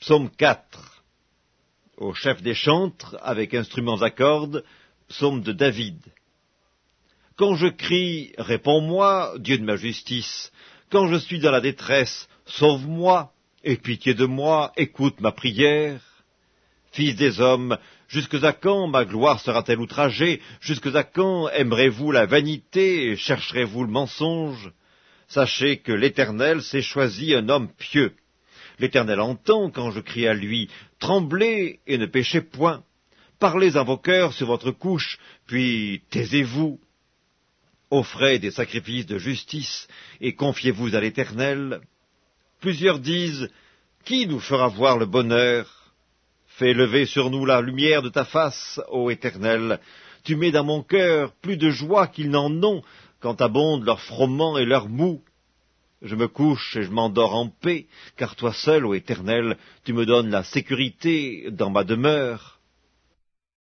Psaume 4. Au chef des chantres, avec instruments à cordes, psaume de David. Quand je crie, réponds-moi, Dieu de ma justice. Quand je suis dans la détresse, sauve-moi, aie pitié de moi, écoute ma prière. Fils des hommes, jusque à quand ma gloire sera-t-elle outragée? Jusque à quand aimerez-vous la vanité? Et chercherez-vous le mensonge? Sachez que l'Éternel s'est choisi un homme pieux. L'Éternel entend quand je crie à lui, Tremblez et ne péchez point. Parlez en vos cœurs sur votre couche, puis taisez-vous. Offrez des sacrifices de justice et confiez-vous à l'Éternel. Plusieurs disent, Qui nous fera voir le bonheur? Fais lever sur nous la lumière de ta face, ô Éternel. Tu mets dans mon cœur plus de joie qu'ils n'en ont quand abondent leurs froment et leurs mou. Je me couche et je m'endors en paix, car toi seul, ô Éternel, tu me donnes la sécurité dans ma demeure.